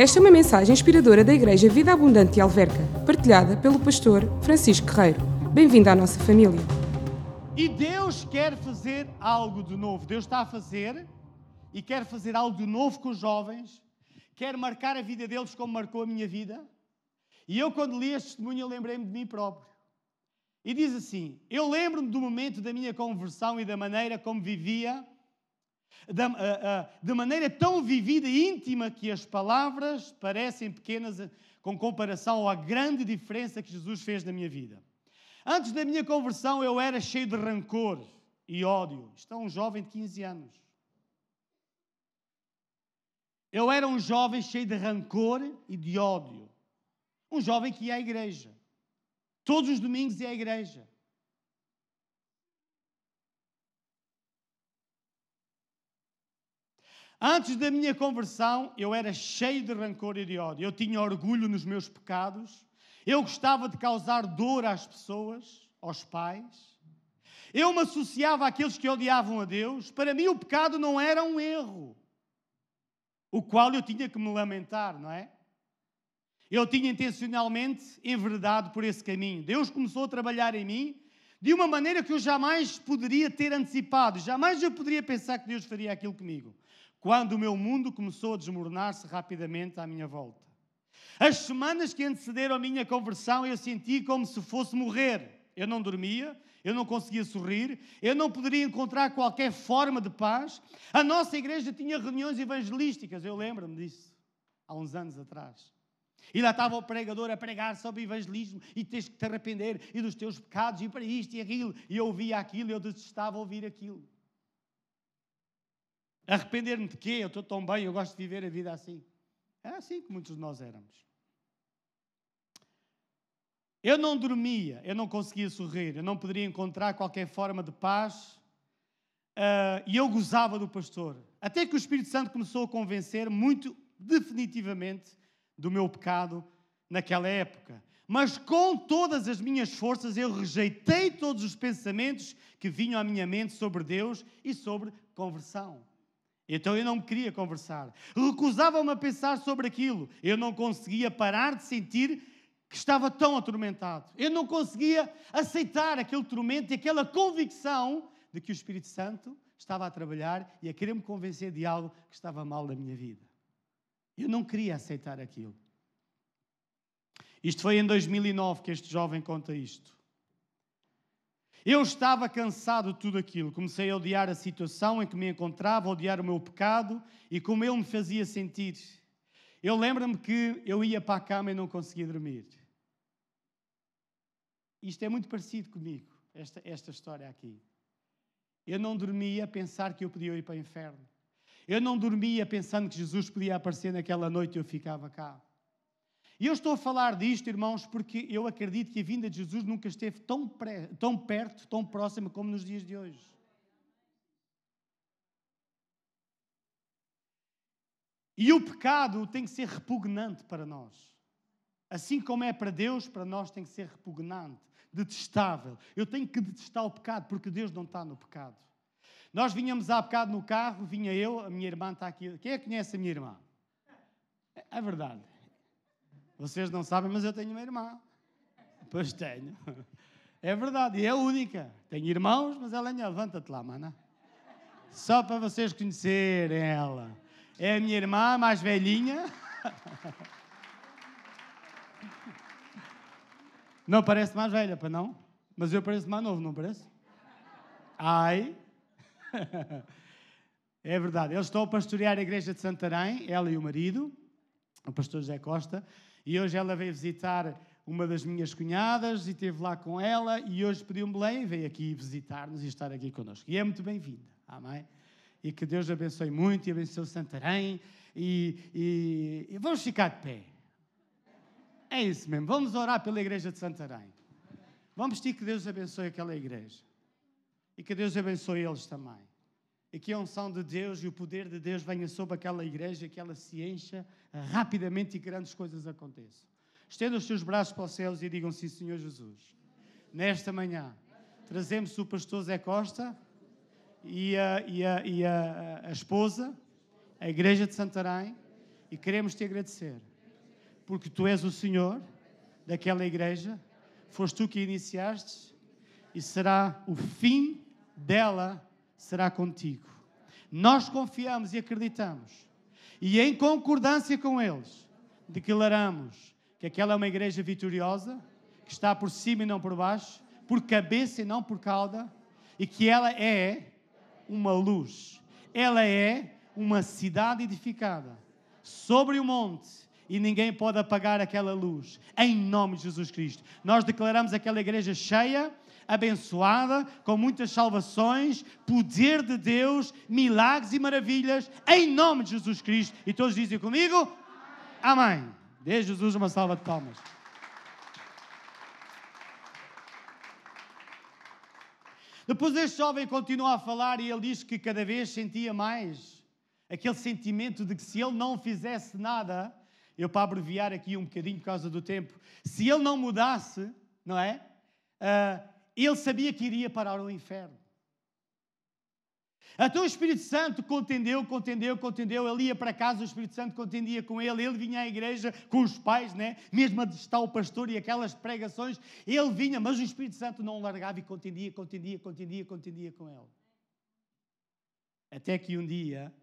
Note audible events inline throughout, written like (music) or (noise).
Esta é uma mensagem inspiradora da Igreja Vida Abundante de Alverca, partilhada pelo pastor Francisco Guerreiro. Bem-vindo à nossa família. E Deus quer fazer algo de novo. Deus está a fazer e quer fazer algo de novo com os jovens. Quer marcar a vida deles como marcou a minha vida. E eu, quando li este testemunho, lembrei-me de mim próprio. E diz assim: Eu lembro-me do momento da minha conversão e da maneira como vivia de, uh, uh, de maneira tão vivida e íntima que as palavras parecem pequenas com comparação à grande diferença que Jesus fez na minha vida. Antes da minha conversão, eu era cheio de rancor e ódio. Isto é um jovem de 15 anos. Eu era um jovem cheio de rancor e de ódio. Um jovem que ia à igreja. Todos os domingos ia à igreja. Antes da minha conversão, eu era cheio de rancor e de ódio. Eu tinha orgulho nos meus pecados. Eu gostava de causar dor às pessoas, aos pais. Eu me associava àqueles que odiavam a Deus. Para mim, o pecado não era um erro, o qual eu tinha que me lamentar, não é? Eu tinha intencionalmente enveredado por esse caminho. Deus começou a trabalhar em mim de uma maneira que eu jamais poderia ter antecipado. Jamais eu poderia pensar que Deus faria aquilo comigo quando o meu mundo começou a desmoronar-se rapidamente à minha volta. As semanas que antecederam a minha conversão, eu senti como se fosse morrer. Eu não dormia, eu não conseguia sorrir, eu não poderia encontrar qualquer forma de paz. A nossa igreja tinha reuniões evangelísticas, eu lembro-me disso, há uns anos atrás. E lá estava o pregador a pregar sobre evangelismo e tens que te arrepender e dos teus pecados e para isto e aquilo. E eu ouvia aquilo eu detestava ouvir aquilo. Arrepender-me de quê? Eu estou tão bem, eu gosto de viver a vida assim. Era assim que muitos de nós éramos. Eu não dormia, eu não conseguia sorrir, eu não poderia encontrar qualquer forma de paz uh, e eu gozava do pastor. Até que o Espírito Santo começou a convencer muito definitivamente do meu pecado naquela época. Mas com todas as minhas forças eu rejeitei todos os pensamentos que vinham à minha mente sobre Deus e sobre conversão. Então eu não queria conversar. Recusava-me a pensar sobre aquilo. Eu não conseguia parar de sentir que estava tão atormentado. Eu não conseguia aceitar aquele tormento e aquela convicção de que o Espírito Santo estava a trabalhar e a querer me convencer de algo que estava mal na minha vida. Eu não queria aceitar aquilo. Isto foi em 2009 que este jovem conta isto. Eu estava cansado de tudo aquilo. Comecei a odiar a situação em que me encontrava, a odiar o meu pecado e como ele me fazia sentir. Eu lembro-me que eu ia para a cama e não conseguia dormir. Isto é muito parecido comigo, esta, esta história aqui. Eu não dormia a pensar que eu podia ir para o inferno. Eu não dormia pensando que Jesus podia aparecer naquela noite e eu ficava cá. E eu estou a falar disto, irmãos, porque eu acredito que a vinda de Jesus nunca esteve tão, pré, tão perto, tão próxima como nos dias de hoje. E o pecado tem que ser repugnante para nós. Assim como é para Deus, para nós tem que ser repugnante, detestável. Eu tenho que detestar o pecado porque Deus não está no pecado. Nós vinhamos há bocado no carro, vinha eu, a minha irmã está aqui. Quem é que conhece a minha irmã? É verdade. Vocês não sabem, mas eu tenho uma irmã. Pois tenho. É verdade, e é única. Tenho irmãos, mas ela é minha. Levanta-te lá, mana. Só para vocês conhecerem ela. É a minha irmã mais velhinha. Não parece mais velha, para não? Mas eu pareço mais novo, não parece? Ai. (laughs) É verdade. Eles estão a pastorear a igreja de Santarém, ela e o marido, o pastor José Costa. E hoje ela veio visitar uma das minhas cunhadas e esteve lá com ela e hoje pediu-me Belém e veio aqui visitar-nos e estar aqui connosco. E é muito bem-vinda, amém? E que Deus abençoe muito e abençoe Santarém e, e, e vamos ficar de pé. É isso mesmo, vamos orar pela igreja de Santarém. Vamos pedir que Deus abençoe aquela igreja e que Deus abençoe eles também e que a unção de Deus e o poder de Deus venha sobre aquela igreja, que ela se encha rapidamente e grandes coisas aconteçam. Estenda os seus braços para os céus e digam sim, Senhor Jesus. Nesta manhã, trazemos o pastor Zé Costa e a, e a, e a, a esposa, a igreja de Santarém, E queremos te agradecer, porque tu és o Senhor daquela igreja, foste tu que iniciaste, e será o fim dela será contigo. Nós confiamos e acreditamos, e em concordância com eles, declaramos que aquela é uma igreja vitoriosa, que está por cima e não por baixo, por cabeça e não por cauda, e que ela é uma luz. Ela é uma cidade edificada sobre o monte e ninguém pode apagar aquela luz. Em nome de Jesus Cristo. Nós declaramos aquela igreja cheia, abençoada, com muitas salvações, poder de Deus, milagres e maravilhas, em nome de Jesus Cristo. E todos dizem comigo: Amém. Dê Jesus uma salva de palmas. Depois este jovem continua a falar e ele diz que cada vez sentia mais aquele sentimento de que se ele não fizesse nada, eu para abreviar aqui um bocadinho por causa do tempo, se ele não mudasse, não é? Uh, ele sabia que iria parar o inferno. Então o Espírito Santo contendeu, contendeu, contendeu. Ele ia para casa, o Espírito Santo contendia com ele. Ele vinha à igreja com os pais, né? mesmo a estar o pastor e aquelas pregações. Ele vinha, mas o Espírito Santo não largava e contendia, contendia, contendia, contendia com ele. Até que um dia,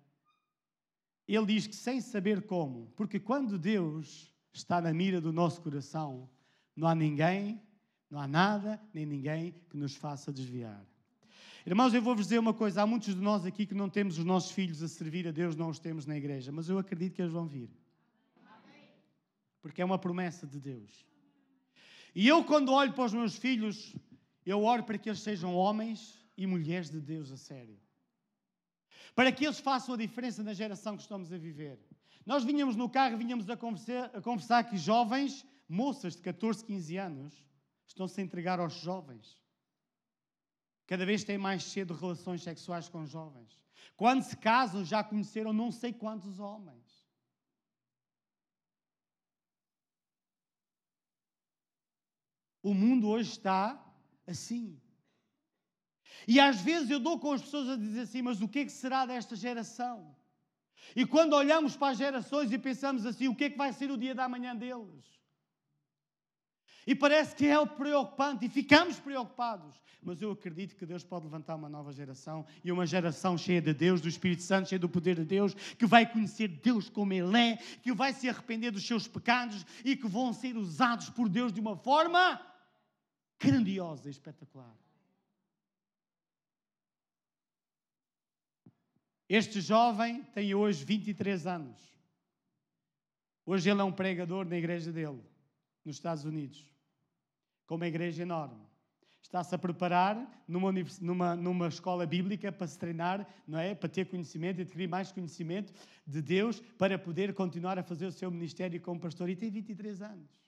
ele diz que sem saber como, porque quando Deus está na mira do nosso coração, não há ninguém, não há nada, nem ninguém que nos faça desviar. Irmãos, eu vou-vos dizer uma coisa: há muitos de nós aqui que não temos os nossos filhos a servir a Deus, não os temos na igreja, mas eu acredito que eles vão vir. Porque é uma promessa de Deus. E eu, quando olho para os meus filhos, eu oro para que eles sejam homens e mulheres de Deus a sério. Para que eles façam a diferença na geração que estamos a viver. Nós vinhamos no carro, vinhamos a conversar, a conversar que jovens, moças de 14, 15 anos, estão-se a entregar aos jovens. Cada vez têm mais cedo relações sexuais com jovens. Quando se casam, já conheceram não sei quantos homens. O mundo hoje está assim. E às vezes eu dou com as pessoas a dizer assim: mas o que é que será desta geração? E quando olhamos para as gerações e pensamos assim: o que é que vai ser o dia da manhã deles? E parece que é preocupante e ficamos preocupados. Mas eu acredito que Deus pode levantar uma nova geração e uma geração cheia de Deus, do Espírito Santo, cheia do poder de Deus, que vai conhecer Deus como Ele é, que vai se arrepender dos seus pecados e que vão ser usados por Deus de uma forma grandiosa e espetacular. Este jovem tem hoje 23 anos. Hoje ele é um pregador na igreja dele, nos Estados Unidos com uma igreja enorme. Está-se a preparar numa, numa, numa escola bíblica para se treinar, não é? para ter conhecimento, adquirir mais conhecimento de Deus, para poder continuar a fazer o seu ministério como pastor. E tem 23 anos.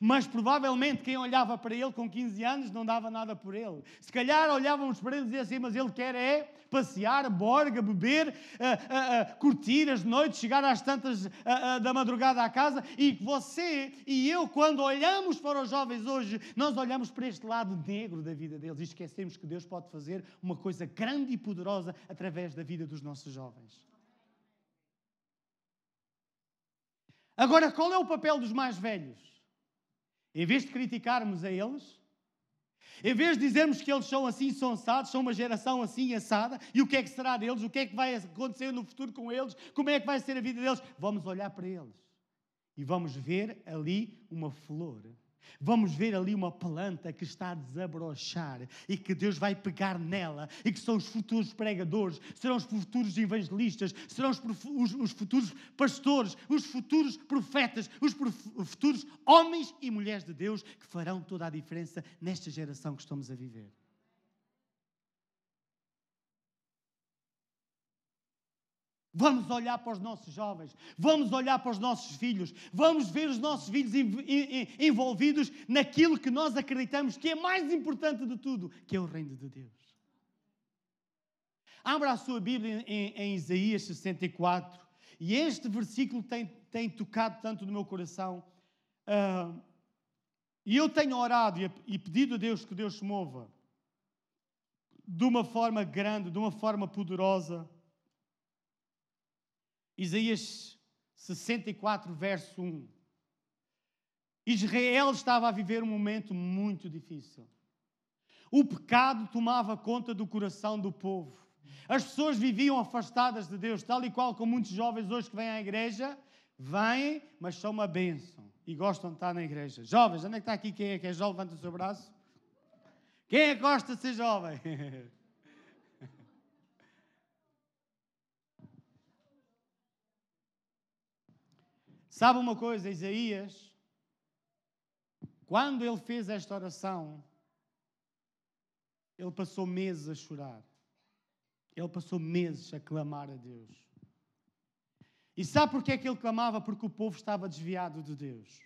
Mas provavelmente quem olhava para ele com 15 anos não dava nada por ele. Se calhar olhávamos para ele e diziam assim: Mas ele quer é passear, borga, beber, uh, uh, uh, curtir as noites, chegar às tantas da madrugada à casa. E você e eu, quando olhamos para os jovens hoje, nós olhamos para este lado negro da vida deles e esquecemos que Deus pode fazer uma coisa grande e poderosa através da vida dos nossos jovens. Agora, qual é o papel dos mais velhos? Em vez de criticarmos a eles, em vez de dizermos que eles são assim sonsados, são uma geração assim assada, e o que é que será deles, o que é que vai acontecer no futuro com eles, como é que vai ser a vida deles, vamos olhar para eles e vamos ver ali uma flor Vamos ver ali uma planta que está a desabrochar e que Deus vai pegar nela e que são os futuros pregadores, serão os futuros evangelistas, serão os, os, os futuros pastores, os futuros profetas, os prof, futuros homens e mulheres de Deus que farão toda a diferença nesta geração que estamos a viver. Vamos olhar para os nossos jovens, vamos olhar para os nossos filhos, vamos ver os nossos filhos envolvidos naquilo que nós acreditamos que é mais importante de tudo, que é o reino de Deus. Abra a sua Bíblia em, em Isaías 64 e este versículo tem, tem tocado tanto no meu coração. Uh, e eu tenho orado e, e pedido a Deus que Deus se mova de uma forma grande, de uma forma poderosa Isaías 64, verso 1. Israel estava a viver um momento muito difícil. O pecado tomava conta do coração do povo. As pessoas viviam afastadas de Deus, tal e qual como muitos jovens hoje que vêm à igreja, vêm, mas são uma bênção e gostam de estar na igreja. Jovens, onde é que está aqui quem é que é jovem? Levanta o seu braço. Quem é que gosta de ser jovem? (laughs) Sabe uma coisa, Isaías, quando ele fez esta oração, ele passou meses a chorar. Ele passou meses a clamar a Deus. E sabe porquê é que ele clamava? Porque o povo estava desviado de Deus.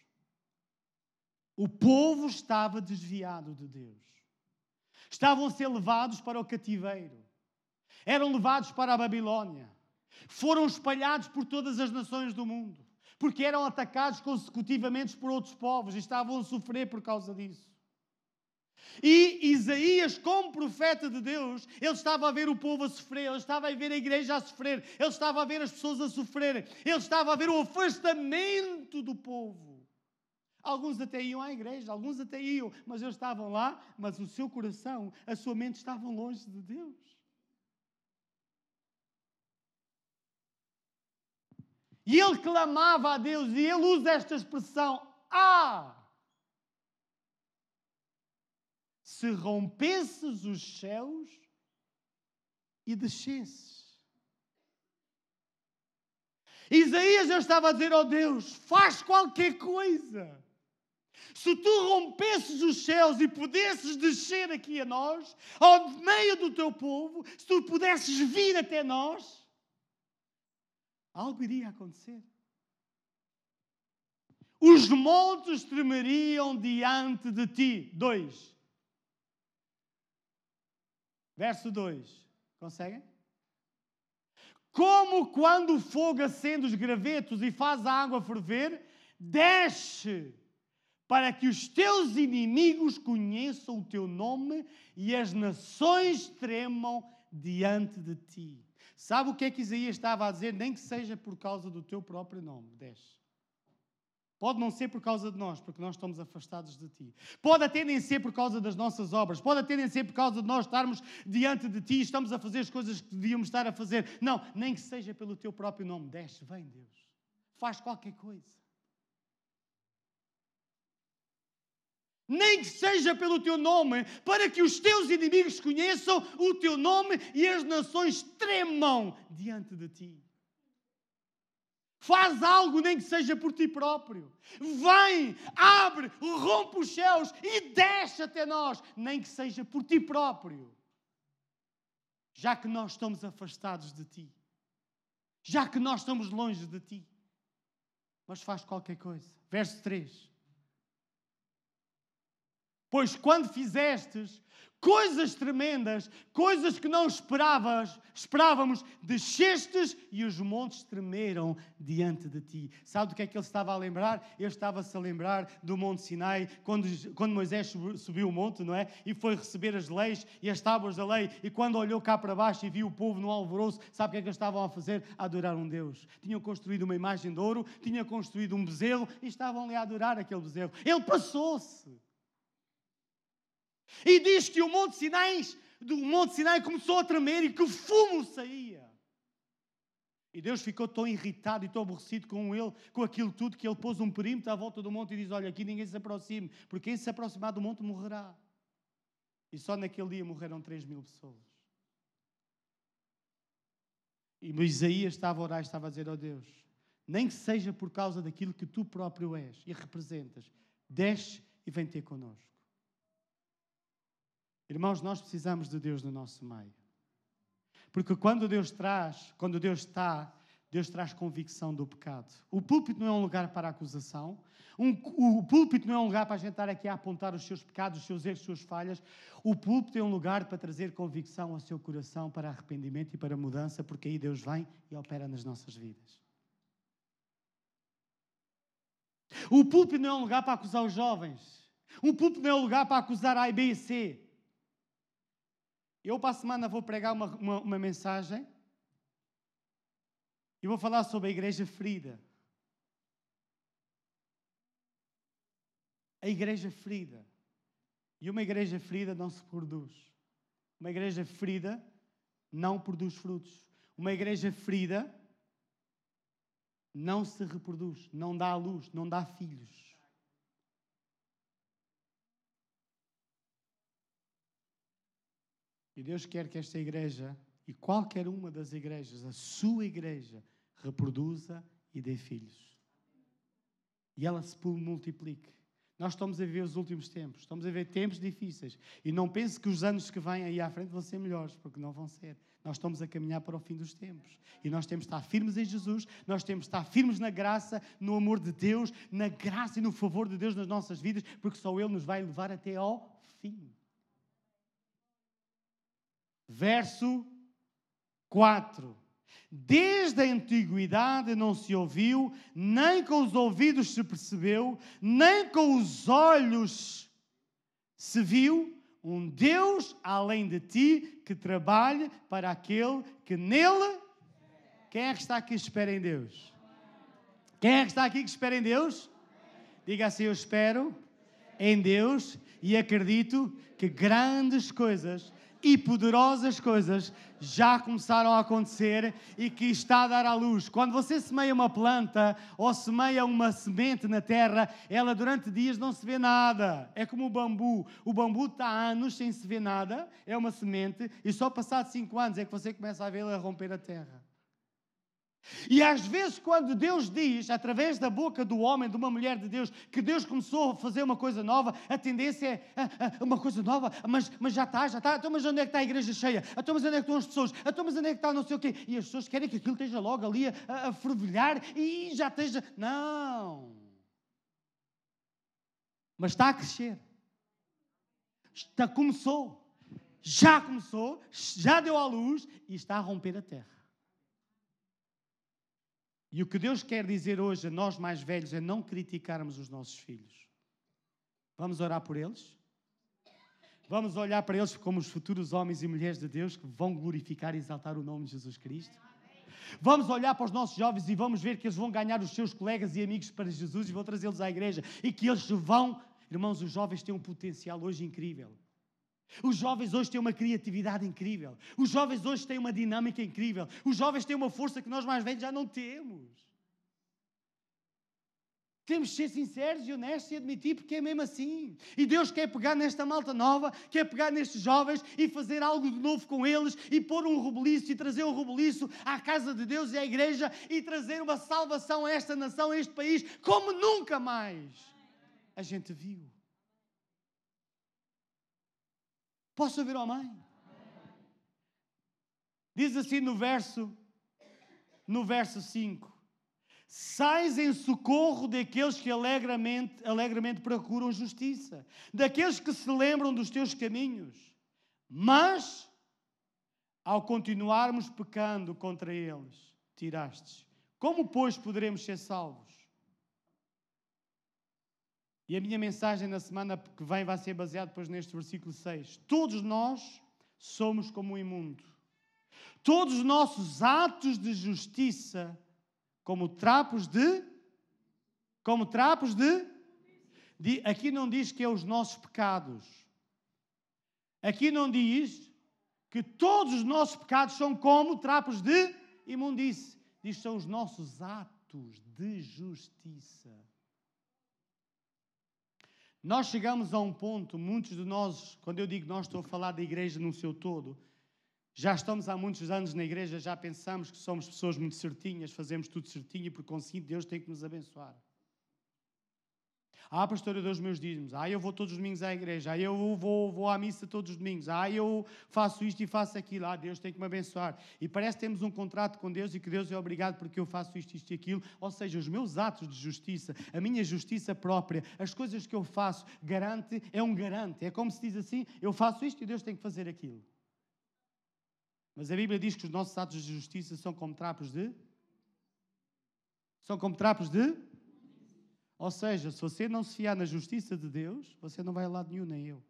O povo estava desviado de Deus. Estavam a ser levados para o cativeiro. Eram levados para a Babilónia. Foram espalhados por todas as nações do mundo. Porque eram atacados consecutivamente por outros povos e estavam a sofrer por causa disso. E Isaías, como profeta de Deus, ele estava a ver o povo a sofrer, ele estava a ver a igreja a sofrer, ele estava a ver as pessoas a sofrerem, ele estava a ver o afastamento do povo. Alguns até iam à igreja, alguns até iam, mas eles estavam lá, mas o seu coração, a sua mente estavam longe de Deus. E ele clamava a Deus, e ele usa esta expressão: Ah! se rompesses os céus e descesses. Isaías já estava a dizer ao oh Deus: faz qualquer coisa. Se tu rompesses os céus e pudesses descer aqui a nós, ao meio do teu povo, se tu pudesses vir até nós, algo iria acontecer. Os montes tremeriam diante de ti. Dois. Verso 2. Conseguem? Como quando o fogo acende os gravetos e faz a água ferver, desce para que os teus inimigos conheçam o teu nome e as nações tremam diante de ti. Sabe o que é que Isaías estava a dizer? Nem que seja por causa do teu próprio nome. Desce. Pode não ser por causa de nós, porque nós estamos afastados de Ti. Pode até nem ser por causa das nossas obras. Pode até nem ser por causa de nós estarmos diante de Ti e estamos a fazer as coisas que devíamos estar a fazer. Não, nem que seja pelo Teu próprio nome. Desce, vem Deus. Faz qualquer coisa. Nem que seja pelo Teu nome, para que os Teus inimigos conheçam o Teu nome e as nações tremam diante de Ti. Faz algo, nem que seja por ti próprio. Vem, abre, rompe os céus e desce até nós, nem que seja por ti próprio. Já que nós estamos afastados de ti, já que nós estamos longe de ti, mas faz qualquer coisa. Verso 3. Pois quando fizestes coisas tremendas, coisas que não esperavas, esperávamos, descestes e os montes tremeram diante de ti. Sabe do que é que ele estava a lembrar? Ele estava-se a lembrar do Monte Sinai, quando, quando Moisés subiu o monte, não é? E foi receber as leis e as tábuas da lei, e quando olhou cá para baixo e viu o povo no alvoroço, sabe o que é que eles estavam a fazer? A adorar um Deus. Tinham construído uma imagem de ouro, tinham construído um bezerro e estavam ali a adorar aquele bezerro. Ele passou-se. E diz que o Monte Sinai, do Monte Sinai começou a tremer e que fumo saía. E Deus ficou tão irritado e tão aborrecido com ele, com aquilo tudo, que ele pôs um perímetro à volta do monte e diz: Olha, aqui ninguém se aproxime, porque quem se aproximar do monte morrerá. E só naquele dia morreram 3 mil pessoas. E Isaías estava a orar estava a dizer: Ó oh Deus, nem que seja por causa daquilo que tu próprio és e representas, desce e vem ter connosco. Irmãos, nós precisamos de Deus no nosso meio. Porque quando Deus traz, quando Deus está, Deus traz convicção do pecado. O púlpito não é um lugar para acusação. Um, o púlpito não é um lugar para a gente estar aqui a apontar os seus pecados, os seus erros, as suas falhas. O púlpito é um lugar para trazer convicção ao seu coração para arrependimento e para mudança, porque aí Deus vem e opera nas nossas vidas. O púlpito não é um lugar para acusar os jovens. Um púlpito não é um lugar para acusar A, B e C. Eu, para a semana, vou pregar uma, uma, uma mensagem E vou falar sobre a igreja ferida. A igreja ferida. E uma igreja ferida não se produz. Uma igreja ferida não produz frutos. Uma igreja ferida não se reproduz, não dá luz, não dá filhos. E Deus quer que esta igreja e qualquer uma das igrejas, a sua igreja, reproduza e dê filhos. E ela se multiplique. Nós estamos a ver os últimos tempos, estamos a ver tempos difíceis. E não pense que os anos que vêm aí à frente vão ser melhores, porque não vão ser. Nós estamos a caminhar para o fim dos tempos. E nós temos de estar firmes em Jesus, nós temos de estar firmes na graça, no amor de Deus, na graça e no favor de Deus nas nossas vidas, porque só Ele nos vai levar até ao fim. Verso 4. Desde a antiguidade não se ouviu, nem com os ouvidos se percebeu, nem com os olhos se viu um Deus além de ti que trabalhe para aquele que nele. Quem é que está aqui que espera em Deus? Quem é que está aqui que espera em Deus? Diga assim: Eu espero em Deus e acredito que grandes coisas e poderosas coisas já começaram a acontecer e que está a dar à luz. Quando você semeia uma planta ou semeia uma semente na terra, ela durante dias não se vê nada. É como o bambu. O bambu está há anos sem se ver nada, é uma semente, e só passado cinco anos é que você começa a vê-la romper a terra. E às vezes, quando Deus diz, através da boca do homem, de uma mulher de Deus, que Deus começou a fazer uma coisa nova, a tendência é ah, ah, uma coisa nova, mas, mas já está, já está. Então, mas onde é que está a igreja cheia? Então, mas onde é que estão as pessoas? Então, mas onde é que está não sei o quê? E as pessoas querem que aquilo esteja logo ali a, a, a fervilhar e já esteja. Não! Mas está a crescer. Está, começou. Já começou, já deu à luz e está a romper a terra. E o que Deus quer dizer hoje a nós mais velhos é não criticarmos os nossos filhos. Vamos orar por eles? Vamos olhar para eles como os futuros homens e mulheres de Deus que vão glorificar e exaltar o nome de Jesus Cristo? Vamos olhar para os nossos jovens e vamos ver que eles vão ganhar os seus colegas e amigos para Jesus e vão trazê-los à igreja e que eles vão. Irmãos, os jovens têm um potencial hoje incrível. Os jovens hoje têm uma criatividade incrível. Os jovens hoje têm uma dinâmica incrível. Os jovens têm uma força que nós mais velhos já não temos. Temos de ser sinceros e honestos e admitir porque é mesmo assim. E Deus quer pegar nesta malta nova, quer pegar nestes jovens e fazer algo de novo com eles e pôr um rebuliço e trazer um rebuliço à casa de Deus e à igreja e trazer uma salvação a esta nação, a este país, como nunca mais a gente viu. Posso ouvir, amém? Diz assim no verso, no verso 5: Sais em socorro daqueles que alegremente, alegremente procuram justiça, daqueles que se lembram dos teus caminhos, mas, ao continuarmos pecando contra eles, tirastes. Como, pois, poderemos ser salvos? E a minha mensagem na semana que vem vai ser baseada depois neste versículo 6. Todos nós somos como o imundo. Todos os nossos atos de justiça, como trapos de. Como trapos de. de aqui não diz que é os nossos pecados. Aqui não diz que todos os nossos pecados são como trapos de imundície. Diz são os nossos atos de justiça. Nós chegamos a um ponto, muitos de nós, quando eu digo nós, estou a falar da igreja no seu todo, já estamos há muitos anos na igreja, já pensamos que somos pessoas muito certinhas, fazemos tudo certinho e por conseguinte Deus tem que nos abençoar. Ah, pastor, eu dou os meus dízimos. Ah, eu vou todos os domingos à igreja. Ah, eu vou, vou à missa todos os domingos. Ah, eu faço isto e faço aquilo. Ah, Deus tem que me abençoar. E parece que temos um contrato com Deus e que Deus é obrigado porque eu faço isto, isto e aquilo. Ou seja, os meus atos de justiça, a minha justiça própria, as coisas que eu faço, garante, é um garante. É como se diz assim: eu faço isto e Deus tem que fazer aquilo. Mas a Bíblia diz que os nossos atos de justiça são como trapos de. São como trapos de ou seja, se você não se fiar na justiça de Deus, você não vai a lado nenhum, nem eu.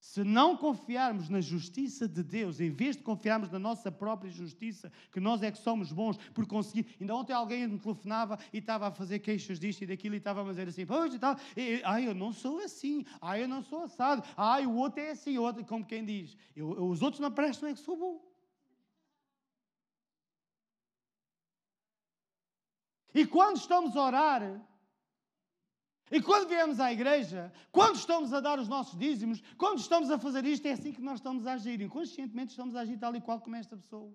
Se não confiarmos na justiça de Deus, em vez de confiarmos na nossa própria justiça, que nós é que somos bons por conseguir. Ainda ontem alguém me telefonava e estava a fazer queixas disto e daquilo e estava a dizer assim: Pois e tal, e, ai, eu não sou assim, ai, eu não sou assado, ai, o outro é assim, o outro, como quem diz: eu, eu, os outros não prestam, é que sou bom. E quando estamos a orar, e quando viemos à igreja, quando estamos a dar os nossos dízimos, quando estamos a fazer isto, é assim que nós estamos a agir. Inconscientemente estamos a agir tal e qual como esta pessoa.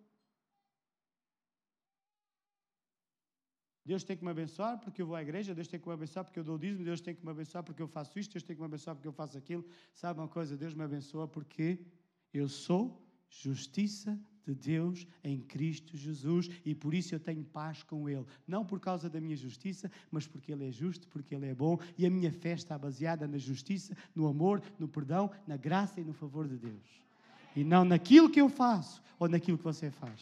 Deus tem que me abençoar porque eu vou à igreja, Deus tem que me abençoar porque eu dou o dízimo, Deus tem que me abençoar porque eu faço isto, Deus tem que me abençoar porque eu faço aquilo. Sabe uma coisa? Deus me abençoa porque eu sou justiça de Deus em Cristo Jesus e por isso eu tenho paz com Ele. Não por causa da minha justiça, mas porque Ele é justo, porque Ele é bom e a minha fé está baseada na justiça, no amor, no perdão, na graça e no favor de Deus. E não naquilo que eu faço ou naquilo que você faz.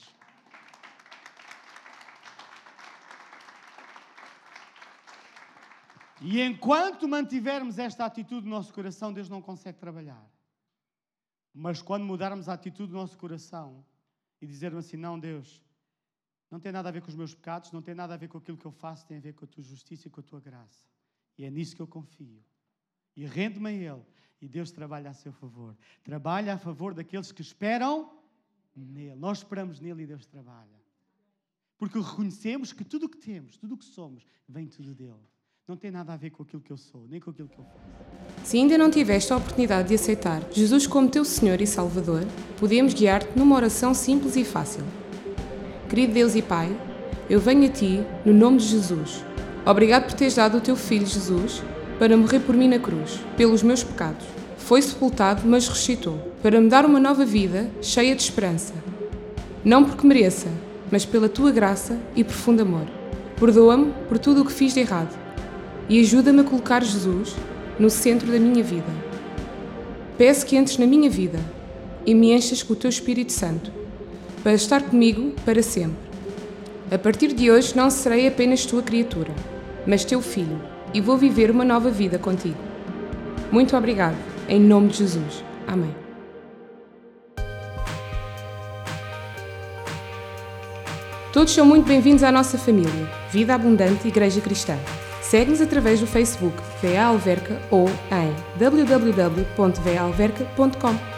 E enquanto mantivermos esta atitude no nosso coração, Deus não consegue trabalhar. Mas quando mudarmos a atitude do nosso coração, e dizer-me assim: não, Deus, não tem nada a ver com os meus pecados, não tem nada a ver com aquilo que eu faço, tem a ver com a tua justiça e com a tua graça. E é nisso que eu confio. E rendo-me a Ele. E Deus trabalha a seu favor. Trabalha a favor daqueles que esperam nele. Nós esperamos nele e Deus trabalha. Porque reconhecemos que tudo o que temos, tudo o que somos, vem tudo dele. Não tem nada a ver com aquilo que eu sou, nem com aquilo que eu faço. Se ainda não tiveste a oportunidade de aceitar Jesus como teu Senhor e Salvador, podemos guiar-te numa oração simples e fácil. Querido Deus e Pai, eu venho a Ti no nome de Jesus. Obrigado por teres dado o Teu Filho Jesus para morrer por mim na cruz, pelos meus pecados. Foi sepultado, mas ressuscitou, para me dar uma nova vida cheia de esperança. Não porque mereça, mas pela Tua graça e profundo amor. Perdoa-me por tudo o que fiz de errado e ajuda-me a colocar Jesus no centro da minha vida. Peço que entres na minha vida e me enchas com o teu Espírito Santo, para estar comigo para sempre. A partir de hoje não serei apenas tua criatura, mas teu filho, e vou viver uma nova vida contigo. Muito obrigado, em nome de Jesus. Amém. Todos são muito bem-vindos à nossa família, Vida Abundante Igreja Cristã. Segue-nos através do Facebook VA Alverca ou em www.valverca.com.